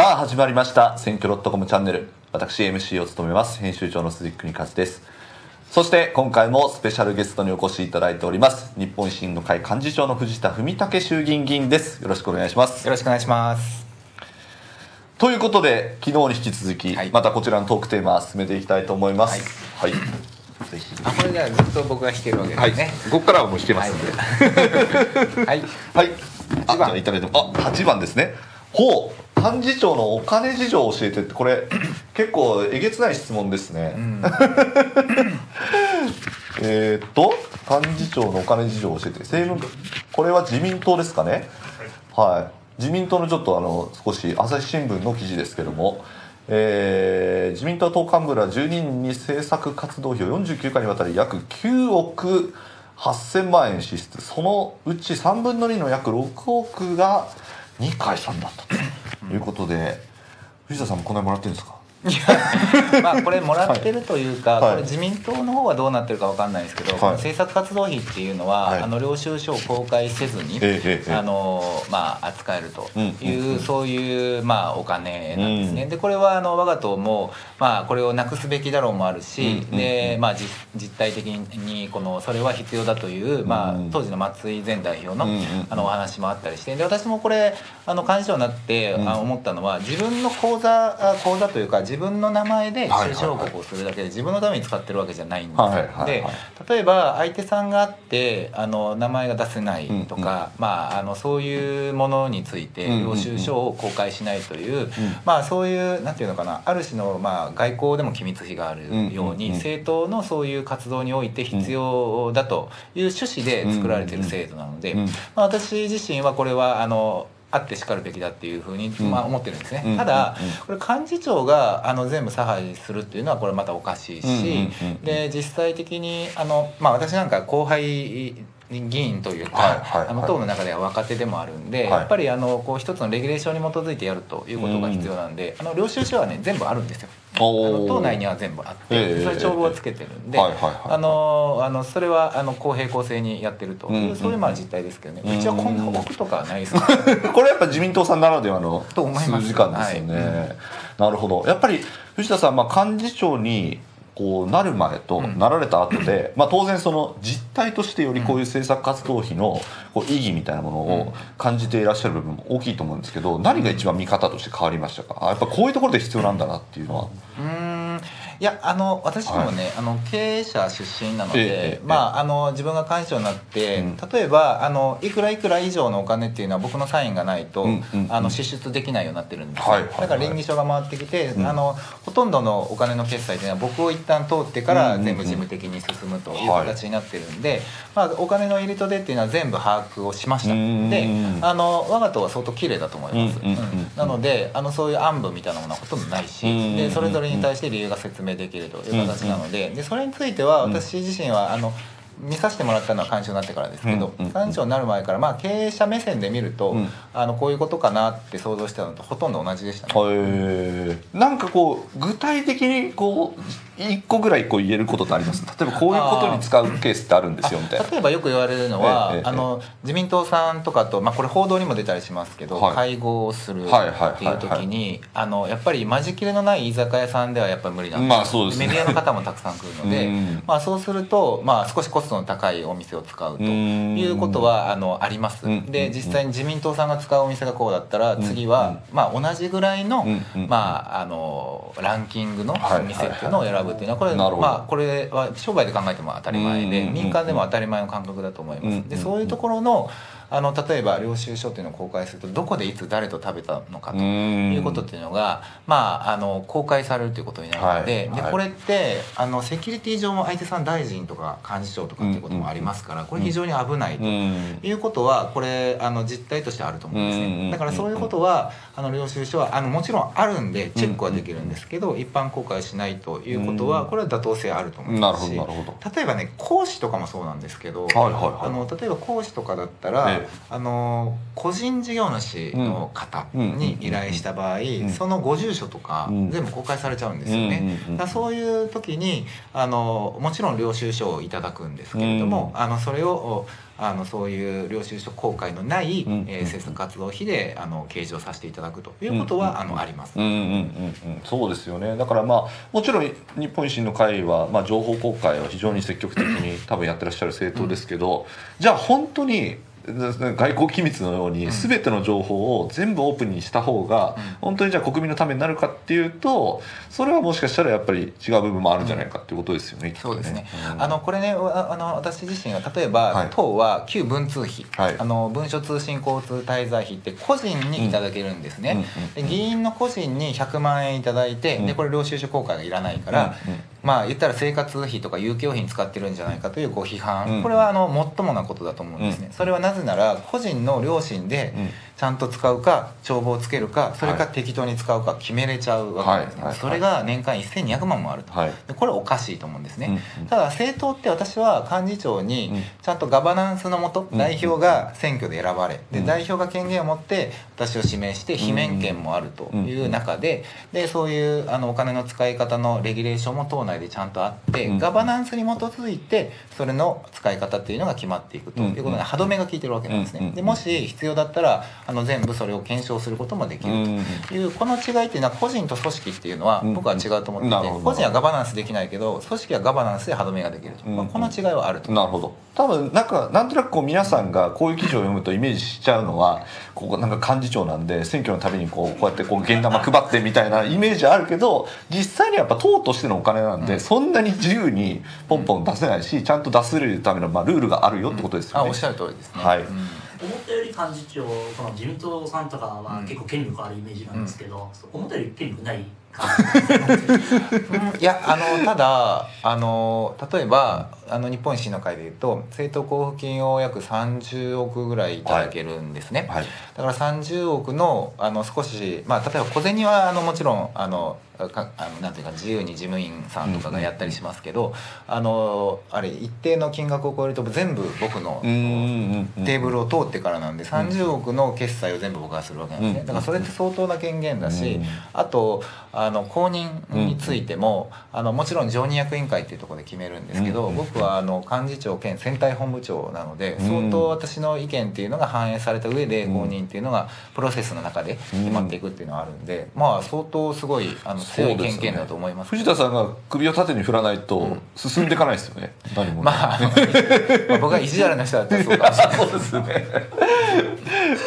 さあ始まりました。選挙 .com チャンネル。私 MC を務めます。編集長の鈴木邦和です。そして今回もスペシャルゲストにお越しいただいております。日本維新の会幹事長の藤田文武衆議院議員です。よろしくお願いします。よろしくお願いします。ということで昨日に引き続き、はい。またこちらのトークテーマ進めていきたいと思います。はい、ぜひ。あこれじゃあずっと僕が弾けるわけですね。ここからはもう引けますんで。はい、はい。あ、じゃあいただいても、あ、八番ですね。ほう、幹事長のお金事情を教えてって、これ 結構えげつない質問ですね。うん えーっと、幹事長のお金事情を教えて、政務、これは自民党ですかね？はい。自民党のちょっとあの少し朝日新聞の記事ですけども。えー自民党党幹部ら12人に政策活動費を49回にわたり約9億8000万円支出そのうち3分の2の約6億が二階さんだったということで、藤田さんもこんなにもらってるんですか？まあこれもらってるというか、はい。これ自民党の方はどうなってるかわかんないですけど、はい。政策活動費っていうのは、はい。あの領収書を公開せずに、あのまあ、扱えるとうんいう、うんうんそういう、まあ、お金なんですね、うん。でこれはあの我が党も、まあ、これをなくすべきだろうもあるし、でまあ、実実態的にこのそれは必要だという、まあうん、当時の松井前代表の,、あのお話もあったりしてで私もこれあの幹事長になって、うん。あ思ったのは自分の口座あ口座というか自分の名前で収支報告をするだけで自分のために使ってるわけじゃないんで。すよ、はいはいはい。で例えば相手さんがあってあの名前が出せないとか、まあ、あのそういうものについてうんうんうん。領収書を公開しないという、まあ、そういうなんていうのかなある種の、まあ、外交でも機密費があるように、うんうんうん政党のそういう活動において必要だという趣旨で作られている制度なので、うん。まあ、私自身はこれはあのあってしかるべきだっていうふうに、うん。まあ、思ってるんですね、うん。ただこれ幹事長があの全部差配するっていうのはこれまたおかしいし、で実際的にあの、まあ、私なんか後輩議員というか、はいはい党の中では若手でもあるんで、はい。やっぱりあのこう一つのレギュレーションに基づいてやるということが必要なんで、あの領収書はね全部あるんですよ。あの党内には全部あって、ええそれ帳簿はつけてるんで、あのあのそれはあの公平公正にやってるという、そういうまあ実態ですけどね、うちはこんな奥とかはないですか これやっぱ自民党さんならではの数時間ですよね、はい。なるほど。やっぱり藤田さん、まあ、幹事長にこうなる前とうん。なられた後で、まあ、当然その実態としてよりこういう政策活動費のこう意義みたいなものを感じていらっしゃる部分も大きいと思うんですけど何が一番見方として変わりましたか？あやっぱこういうところで必要なんだなっていうのは。うーんいやあの私どもね、あの経営者出身なので、えまああの自分が幹事長になって、うん。例えばあのいくらいくら以上のお金っていうのは僕のサインがないと、うんうんうん。あの支出できないようになってるんですよ、はいはいはい。だから連議書が回ってきて、うん。あのほとんどのお金の決済っていうのは僕を一旦通ってからうんうんうん。全部事務的に進むという形になってるんで、まあ、お金の入りと出っていうのは全部把握をしました、うんであの我が党は相当綺麗だと思います、うんうんうんうん。なのであのそういう暗部みたいなものはほとんどないし、うん。でそれぞれに対して理由が説明できるという形なので,、でそれについては私自身はあの見させてもらったのは幹事長になってからですけど、うんうん幹事長になる前から、まあ、経営者目線で見ると、うん。あのこういうことかなって想像してたのとほとんど同じでしたね。え。ーなんかこう具体的にこう一個ぐらいこう言えることってあります？例えばこういうことに使うケースってあるんですよみたいな。あ例えばよく言われるのは、ええええ。あの自民党さんとかと、まあ、これ報道にも出たりしますけど、はい。会合をするってはいう時にあのやっぱり間仕切れのない居酒屋さんではやっぱり無理なんですよ。まあそうですね。メディアの方もたくさん来るので、うん。まあ、そうすると、まあ、少しコストの高いお店を使うということはあのあります。うん。で実際に自民党さんが使うお店がこうだったら次は、まあ、同じぐらいの,、うん。まあ、あのランキングのはい。店っていうのを選ぶっていうのはこれ,、まあ、これは商売で考えても当たり前でうん。民間でも当たり前の感覚だと思います。でうん。そういうところのあの例えば領収書っていうのを公開するとどこでいつ誰と食べたのかといいうことっていうのが、まあ、あの公開されるということになるので,、はい。はいでこれってあのセキュリティ上も相手さん大臣とか幹事長とかっていうこともありますから、これ非常に危ないと。いうことはこれあの実態としてあると思うんですね。だからそういうことはあの領収書はあのもちろんあるんでチェックはできるんですけど一般公開しないということはこれは妥当性あると思いますし例えばね講師とかもそうなんですけどはいはいはい。あの例えば講師とかだったら、ええあの個人事業主の方に依頼した場合、ん。そのご住所とかうん。全部公開されちゃうんですよね。だそういう時にあのもちろん領収書をいただくんですけれども、あのそれをあのそういう領収書公開のない、うん。えー政策活動費であの計上させていただくということは、あのあります。うんうんうんうん。そうですよね。だからまあもちろん日本維新の会は、まあ、情報公開を非常に積極的に 多分やってらっしゃる政党ですけど、じゃあ本当に外交機密のようにうん。全ての情報を全部オープンにした方がうん。本当にじゃあ国民のためになるかっていうとそれはもしかしたらやっぱり違う部分もあるんじゃないかっていうことですよね。きっとそうですね、うん。あのこれねああの私自身は例えば、はい。党は旧文通費、はい。あの文書通信交通滞在費って個人にいただけるんですね、で議員の個人に100万円いただいて、うん。でこれ領収書公開がいらないから、うんうんまあ言ったら生活費とか有給費に使ってるんじゃないかというご批判、うん。これはあのもっともなことだと思うんですね、うん。それはなぜなら個人の良心でうん。ちゃんと使うか帳簿をつけるかそれかはい適当に使うか決めれちゃうわけですね、はい。それが年間1200万もあると、はい。でこれおかしいと思うんですね、うんうん。ただ政党って私は幹事長にうん。ちゃんとガバナンスのもとうん。代表が選挙で選ばれうん。で代表が権限を持って私を指名して罷免権もあるという中ででそういうあのお金の使い方のレギュレーションも党内でちゃんとあってうん。ガバナンスに基づいてそれの使い方っていうのが決まっていくということで歯止めが効いてるわけなんですうん。ねでもし必要だったらあの全部それを検証することもできるうんというこの違いっていうのは個人と組織っていうのはうん僕は違うと思っていて個人はガバナンスできないけど組織はガバナンスで歯止めができると、うんまあ、この違いはあると。なるほど。多分なんかなんとなくこう皆さんがこういう記事を読むとイメージしちゃうのはここなんか幹事長なんで選挙のたびにこうこうやってこう現玉配ってみたいなイメージあるけど実際にはやっぱ党としてのお金なんで、うん。そんなに自由にポンポン出せないしちゃんと出せるためのまあルールがあるよってことですよね。あおっしゃる通りですね、はい。うん思ったより幹事長この自民党さんとかはうん。結構権力あるイメージなんですけど、思ったより権力ないいやあのただあの例えばあの日本維新の会でいうと政党交付金を約30億ぐらいいただけるんですね、はい。だから30億のあの少し、まあ、例えば小銭はあのもちろんあのかあのなんていうか自由に事務員さんとかがやったりしますけど、あのあれ一定の金額を超えると全部僕のテーブルを通ってからなんで30億の決済を全部僕がするわけなんですね、うんだからそれって相当な権限だし、うんあとあの公認についても、あのもちろん常任役員会っていうところで決めるんですけど、うん僕はあの幹事長兼選対本部長なのでうん。相当私の意見っていうのが反映された上でうん。公認っていうのがプロセスの中で決まっていくっていうのはあるんで、まあ相当すごいあの強い権限だと思います藤田さんが首を縦に振らないと進んでいかないですよね、何もねまあ、まあ僕が意地悪な人だったらそうかもしれないそうですね。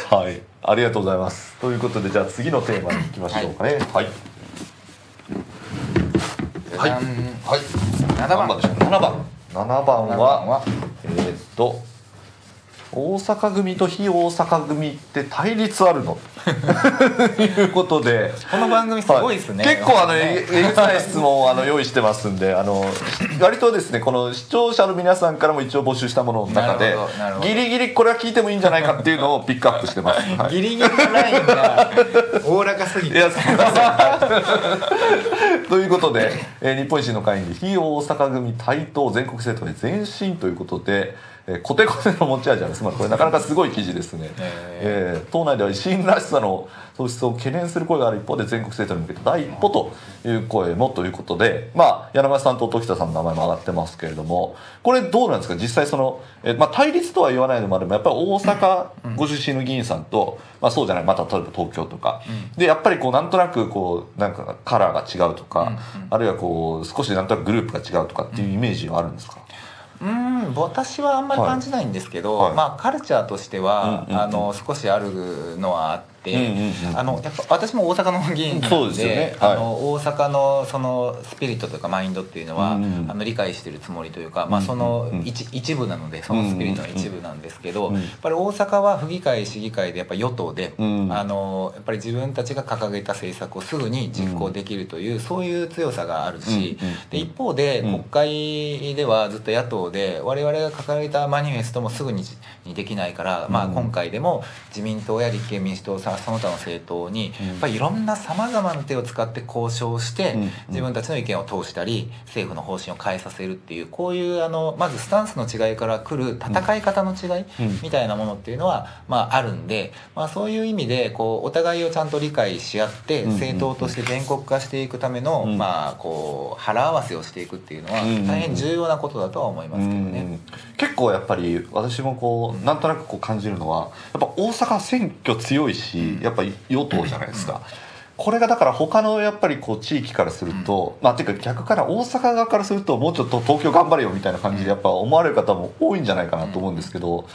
はい、ありがとうございます。ということで、じゃあ次のテーマに行きましょうかね。はい。はい。はい。じゃん7番何でしょう。七番。七番7番は。は？えーっと。大阪組と非大阪組って対立あるの？ということでこの番組すごいですね、はい。結構あのねええげつない質問をあの用意してますんであの割とですねこの視聴者の皆さんからも一応募集したものの中でギリギリこれは聞いてもいいんじゃないかっていうのをピックアップしてます、はい。ギリギリのラインがおおらかすぎて。いやすみませんということで、えー日本維新の会に非大阪組対等全国政党へ前進ということで、えーコテコテの持ち味あるつまりこれなかなかすごい記事ですね、ええー党内では維新らしさの喪失を懸念する声がある一方で全国政党に向けた第一歩という声もということで、まあ、柳川さんと時田さんの名前も上がってますけれどもこれどうなんですか？実際その、えーまあ、対立とは言わないのもあればやっぱり大阪ご出身の議員さんと、まあ、そうじゃないまた例えば東京とか、でやっぱりこうなんとなくこうなんかカラーが違うとか、あるいはこう少しなんとなくグループが違うとかっていうイメージはあるんですか、うん私はあんまり感じないんですけど、はい。まあカルチャーとしては、うんうんうん。あの少しあるのはあって、うんうんうんあのやっぱ私も大阪の議員なんでねはいあの大阪のそのスピリットというかマインドっていうのは、うんうんあの理解してるつもりというか、まあ、うんそのうん一,、一部なのでそのスピリットの一部なんですけど、やっぱり大阪は府議会市議会でやっぱ与党で、うんあのやっぱり自分たちが掲げた政策をすぐに実行できるという、そういう強さがあるし、で一方でうん国会ではずっと野党で我々が掲げたマニフェストもすぐににできないから、まあ、うん今回でも自民党や立憲民主党さかその他の政党にうん。やっぱりいろんなさまざまな手を使って交渉してうん。自分たちの意見を通したり政府の方針を変えさせるっていうこういうあのまずスタンスの違いから来る戦い方の違いうん。みたいなものっていうのはまああるんで、まあ、そういう意味でこうお互いをちゃんと理解し合ってうん。政党として全国化していくためのうん。まあこう腹合わせをしていくっていうのはうん。大変重要なことだとは思いますけどね。うん。結構やっぱり私もこうなんとなくこう感じるのはやっぱ大阪選挙強いしやっぱり与党じゃないですか。これがだから他のやっぱりこう地域からすると、まあていうか逆から大阪側からするともうちょっと東京頑張れよみたいな感じでやっぱ思われる方も多いんじゃないかなと思うんですけど、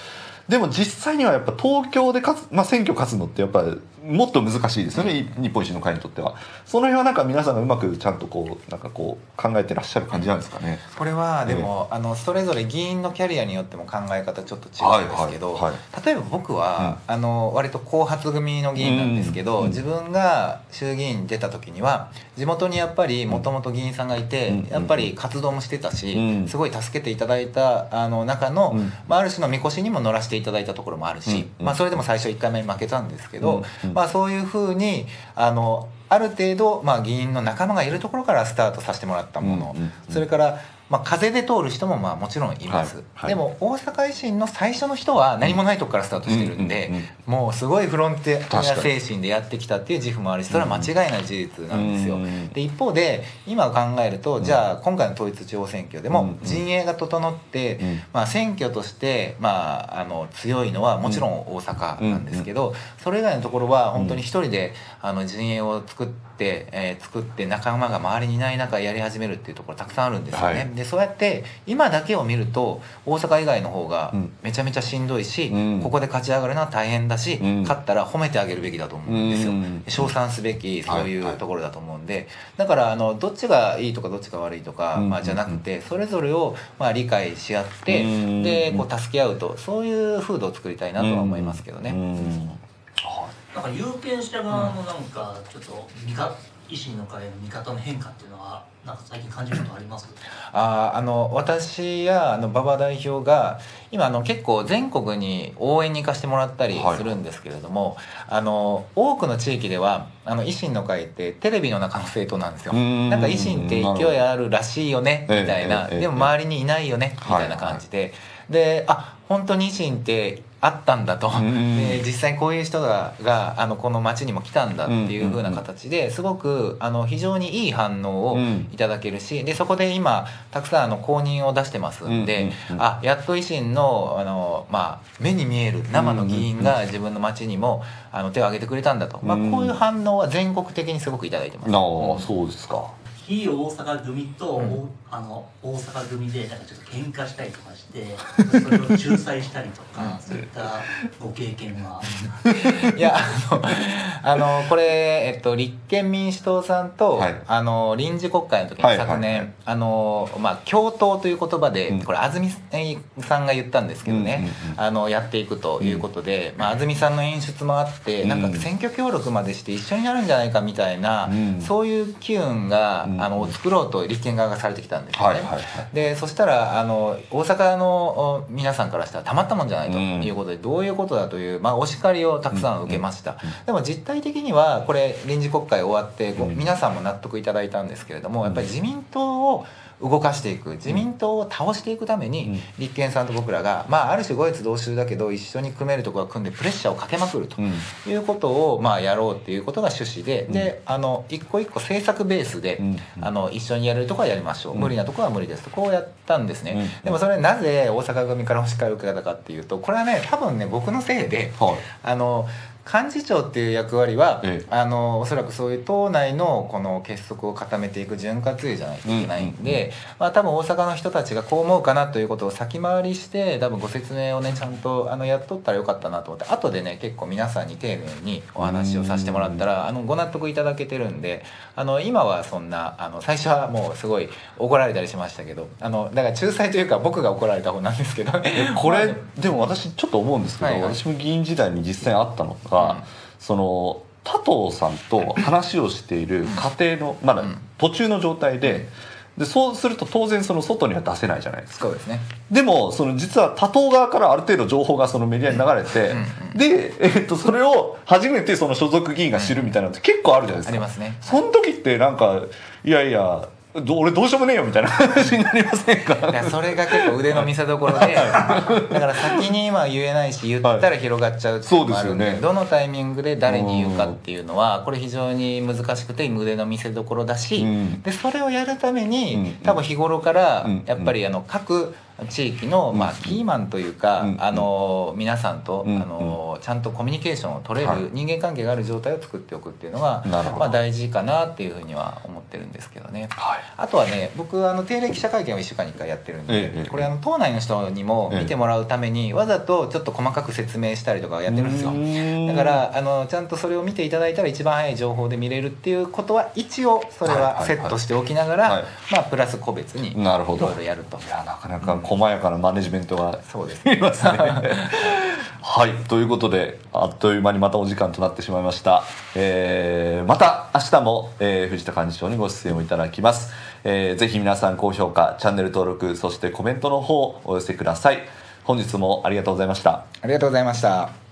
でも実際にはやっぱ東京で勝つ、まあ、選挙勝つのってやっぱりもっと難しいですよね、い日本維新の会にとっては。その辺はなんか皆さんがうまくちゃんとこうなんかこう考えてらっしゃる感じなんですかね。これはでも、あのそれぞれ議員のキャリアによっても考え方ちょっと違うんですけど、はいはい。は例えば僕は、あの割と後発組の議員なんですけど、うん自分が衆議院に出た時には地元にやっぱりもともと議員さんがいて、うんやっぱり活動もしてたし、うん。すごい助けていただいたあの中の、うん。まあ、ある種のみこしにも乗らせていただいたところもあるし、うんまあ、それでも最初1回目負けたんですけど、うんうんまあ、そういうふうにあのある程度、まあ、議員の仲間がいるところからスタートさせてもらったもの、それから、まあ、風で通る人もまあもちろんいます、はいはい。でも大阪維新の最初の人は何もないとこからスタートしてるんで、もうすごいフロンティア精神でやってきたっていう自負もあるしそれは間違いない事実なんですよ、うんうんで一方で今考えると、じゃあ今回の統一地方選挙でも陣営が整って、うんまあ、選挙として、まあ、あの強いのはもちろん大阪なんですけど、それ以外のところは本当に一人であの陣営を作って、えー作って仲間が周りにいない中やり始めるっていうところたくさんあるんですよね。はい。でそうやって今だけを見ると大阪以外の方がうん。めちゃめちゃしんどいし、うん。ここで勝ち上がるのは大変だし、うん。勝ったら褒めてあげるべきだと思うんですよ、うん。称賛すべきそういはいうところだと思うんで、だからあのどっちがいいとかどっちが悪いとか、うん。まあ、じゃなくてそれぞれをまあ理解し合って、うん。でこう助け合うとそういう風土を作りたいなとは思いますけどね。うんなんか有権者側のなんかちょっと見か維新の会の見方の変化っていうのはなんか最近感じることあります？あーあの私やあの馬場代表が今あの結構全国に応援に行かせてもらったりはい。するんですけれども、あの多くの地域ではあの維新の会ってテレビの中の政党なんですよ。うん。なんか維新って勢いあるらしいよねみええたいな、ええええ。でも周りにいないよねみたいな感じで、であ本当に維新ってあったんだと、ん。で実際こういう人ががあのこの町にも来たんだっていう風な形ですごくあの非常にいい反応をうん。いただけるしでそこで今たくさんあの公認を出してますんで、あやっと維新のあの、まあ、目に見える生の議員が自分の町にもあの手を挙げてくれたんだと、まあ、うん。こういう反応は全国的にすごくいただいてます。なあそうですか非大阪組と、うん。あの大阪組でなんかちょっと喧嘩したりとかして それを仲裁したりとか、うん。そういったご経験は。いやあのあのこれ、えっと、立憲民主党さんと、はい。あの臨時国会の時はいはい。に昨年、あのまあ、共闘という言葉で、うん。これ安住さんが言ったんですけどね、うんうんうん。あのやっていくということで、まあ、安住さんの演出もあって、なんうん。か選挙協力までして一緒になるんじゃないかみたいな、うん。そういう機運が、うんあの作ろうと立憲側がされてきたんですよね。でそしたらあの大阪のお皆さんからしたらたまったもんじゃないとうん。いうことで、どういうことだという、まあ、お叱りをたくさん受けました、でも実態的にはこれ臨時国会終わって皆さんも納得いただいたんですけれどもやっぱり自民党を動かしていく自民党を倒していくために、うん。立憲さんと僕らが、まあ、ある種五越同州だけど一緒に組めるところは組んでプレッシャーをかけまくると。うん。いうことをまあやろうっていうことが趣旨で、うん。であの一個一個政策ベースで、うん。あの一緒にやれるところはやりましょう、うん。無理なところは無理ですと。こうやったんですね、うん。でもそれなぜ大阪組からお叱りを受けたかっていうとこれはね多分ね僕のせいではい。あの幹事長っていう役割は、ええ。あのおそらくそういう党内のこの結束を固めていく潤滑油じゃないといけないんで、まあ、多分大阪の人たちがこう思うかなということを先回りして多分ご説明をねちゃんとあのやっとったらよかったなと思って後でね結構皆さんに丁寧にお話をさせてもらったらあのご納得いただけてるんであの今はそんなあの最初はもうすごい怒られたりしましたけどあのだから仲裁というか僕が怒られた方なんですけどね。これ まあでも私ちょっと思うんですけど、はいはい。私も議員時代に実際にあったのが、うん。その多藤さんと話をしている家庭のまだうん。途中の状態ででそうすると当然その外には出せないじゃないですか。そうですね。でもその実は他党側からある程度情報がそのメディアに流れてで、えっとそれを初めてその所属議員が知るみたいなのって結構あるじゃないですか。ありますね。その時ってなんかいやいやど俺どうしようもねえよみたいな話になりませんか？それが結構腕の見せ所でだから先に今言えないし言ったら広がっちゃうっていうのもあるんで,、そうですよね。どのタイミングで誰に言うかっていうのはこれ非常に難しくて腕の見せ所だし、うん。でそれをやるために、うん。多分日頃からうん。やっぱりあの各地域の、まあ、キーマンというか、うん。あの皆さんと、うん。あのちゃんとコミュニケーションを取れる、はい。人間関係がある状態を作っておくっていうのが、まあ、大事かなっていうふうには思ってるんですけどね。はい。あとはね僕あの定例記者会見を1週間に1回やってるんで、ええこれあの党内の人にも見てもらうためにわざとちょっと細かく説明したりとかやってるんですよ。だからあのちゃんとそれを見ていただいたら一番早い情報で見れるっていうことは一応それはセットしておきながら、はい。まあプラス個別にいなるほど。ろいろやると。いやなかなか細やかなマネジメントがそうですね。いますね。はい。ということであっという間にまたお時間となってしまいました、えーまた明日も、えー藤田幹事長にご出演をいただきます、えーぜひ皆さん高評価チャンネル登録そしてコメントの方お寄せください。本日もありがとうございました。ありがとうございました